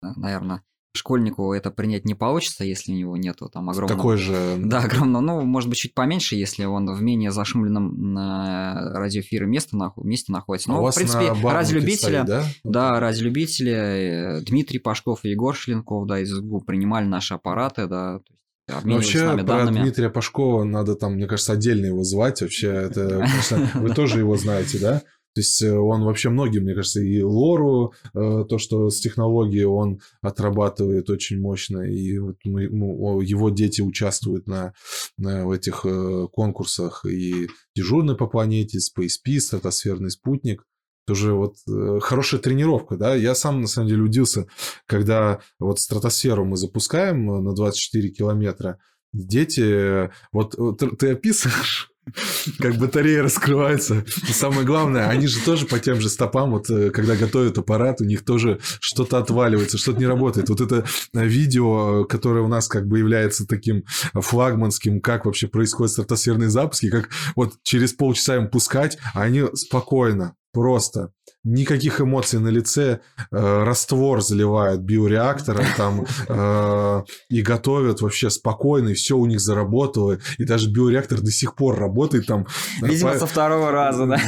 э, наверное, школьнику это принять не получится, если у него нету там огромного... Такой же... <laughs> Да, огромного, ну, может быть, чуть поменьше, если он в менее зашумленном на радиоэфире месте, наху... месте находится. Но, а в принципе, радиолюбители... да? да, радиолюбители, э, Дмитрий Пашков и Егор Шленков, да, из СГУ принимали наши аппараты, да, Вообще, про данными. Дмитрия Пашкова надо там, мне кажется, отдельно его звать. Вообще, это, конечно, вы тоже его знаете, да? То есть э, он вообще многим, мне кажется, и лору, э, то, что с технологией он отрабатывает очень мощно, и вот мы, ну, его дети участвуют на, на в этих э, конкурсах, и дежурный по планете, Space Peace, стратосферный спутник. Тоже вот хорошая тренировка, да. Я сам, на самом деле, удивился, когда вот стратосферу мы запускаем на 24 километра, дети, вот ты, ты описываешь <laughs> как батарея раскрывается. И самое главное, они же тоже по тем же стопам, вот э, когда готовят аппарат, у них тоже что-то отваливается, что-то не работает. Вот это э, видео, которое у нас как бы является таким флагманским, как вообще происходят стратосферные запуски, как вот через полчаса им пускать, а они спокойно, просто никаких эмоций на лице, э, раствор заливают биореактором там э, и готовят вообще спокойно, и все у них заработало, и даже биореактор до сих пор работает там. Видимо, по... со второго раза, да.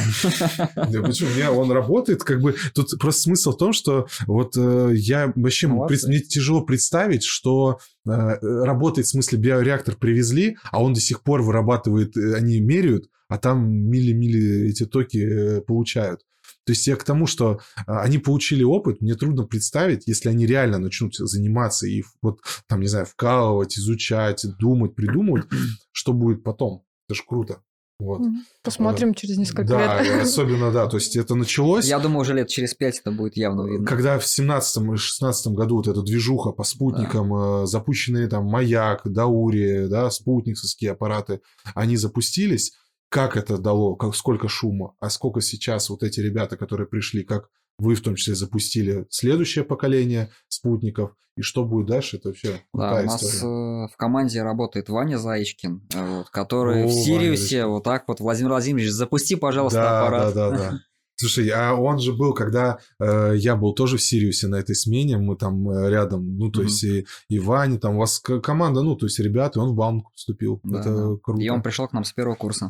да почему? Не, он работает, как бы, тут просто смысл в том, что вот э, я вообще, мне тяжело представить, что э, работает, в смысле, биореактор привезли, а он до сих пор вырабатывает, э, они меряют, а там мили-мили эти токи э, получают. То есть я к тому, что а, они получили опыт, мне трудно представить, если они реально начнут заниматься и вот там, не знаю, вкалывать, изучать, думать, придумывать, <clears throat> что будет потом. Это ж круто. Вот. Посмотрим через несколько да, лет. Да, особенно, да. То есть это началось... Я думаю, уже лет через пять это будет явно видно. Когда в 17 и 16 году вот эта движуха по спутникам, да. Э, запущенные там Маяк, Даури, да, спутниковские аппараты, они запустились, как это дало, как, сколько шума, а сколько сейчас вот эти ребята, которые пришли, как вы в том числе запустили следующее поколение спутников, и что будет дальше, это вообще Да, у нас история. Э, в команде работает Ваня Заичкин, э, вот, который О, в Сириусе вот так вот, Владимир Владимирович, запусти, пожалуйста, да, аппарат. Да, да, да. <laughs> Слушай, а он же был, когда э, я был тоже в Сириусе на этой смене, мы там э, рядом, ну, то mm-hmm. есть и, и Ваня, там у вас команда, ну, то есть ребята, и он в Бауманку поступил. Да, это да. круто. И он пришел к нам с первого курса.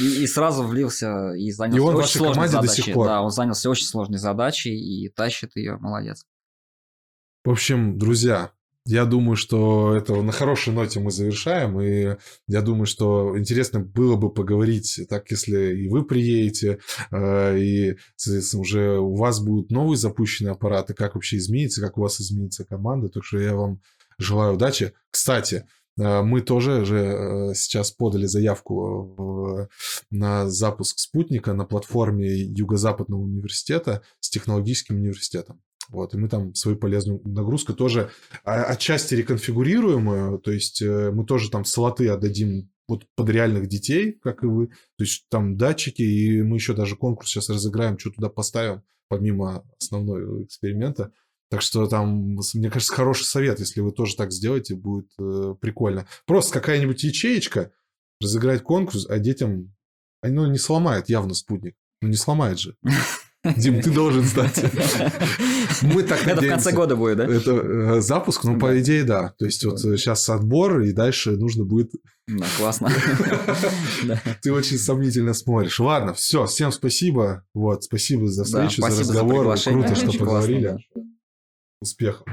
И, и сразу влился и занялся и он очень сложной задачей. До сих пор. Да, он занялся очень сложной задачей и тащит ее, молодец. В общем, друзья, я думаю, что это на хорошей ноте мы завершаем, и я думаю, что интересно было бы поговорить, так если и вы приедете, э, и уже у вас будут новые запущенные аппараты, как вообще изменится, как у вас изменится команда, так что я вам желаю удачи. Кстати, мы тоже же э, сейчас подали заявку на запуск спутника на платформе Юго-Западного университета с технологическим университетом. Вот, и мы там свою полезную нагрузку тоже отчасти реконфигурируем, то есть э, мы тоже там слоты отдадим вот под реальных детей, как и вы, то есть там датчики, и мы еще даже конкурс сейчас разыграем, что туда поставим, помимо основного эксперимента. Так что там, мне кажется, хороший совет, если вы тоже так сделаете, будет э, прикольно. Просто какая-нибудь ячеечка, разыграть конкурс, а детям... Они, ну, не сломает явно спутник. Ну, не сломает же. Дим, ты должен стать. <laughs> Мы так Это в конце года будет, да? Это э, запуск, ну, по идее, да. То есть, вот сейчас отбор, и дальше нужно будет... Да, классно. <laughs> Ты очень сомнительно смотришь. Ладно, все, всем спасибо. Вот, спасибо за встречу, за разговор. Круто, что поговорили. Успехов!